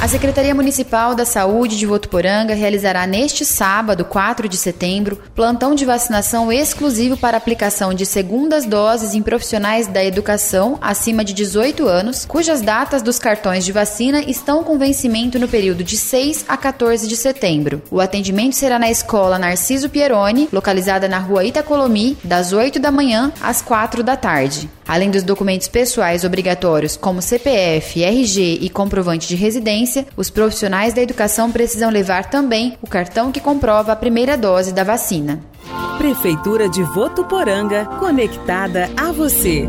A Secretaria Municipal da Saúde de Votuporanga realizará neste sábado, 4 de setembro, plantão de vacinação exclusivo para aplicação de segundas doses em profissionais da educação acima de 18 anos, cujas datas dos cartões de vacina estão com vencimento no período de 6 a 14 de setembro. O atendimento será na Escola Narciso Pieroni, localizada na rua Itacolomi, das 8 da manhã às 4 da tarde. Além dos documentos pessoais obrigatórios como CPF, RG e comprovante de residência, os profissionais da educação precisam levar também o cartão que comprova a primeira dose da vacina. Prefeitura de Votuporanga, conectada a você.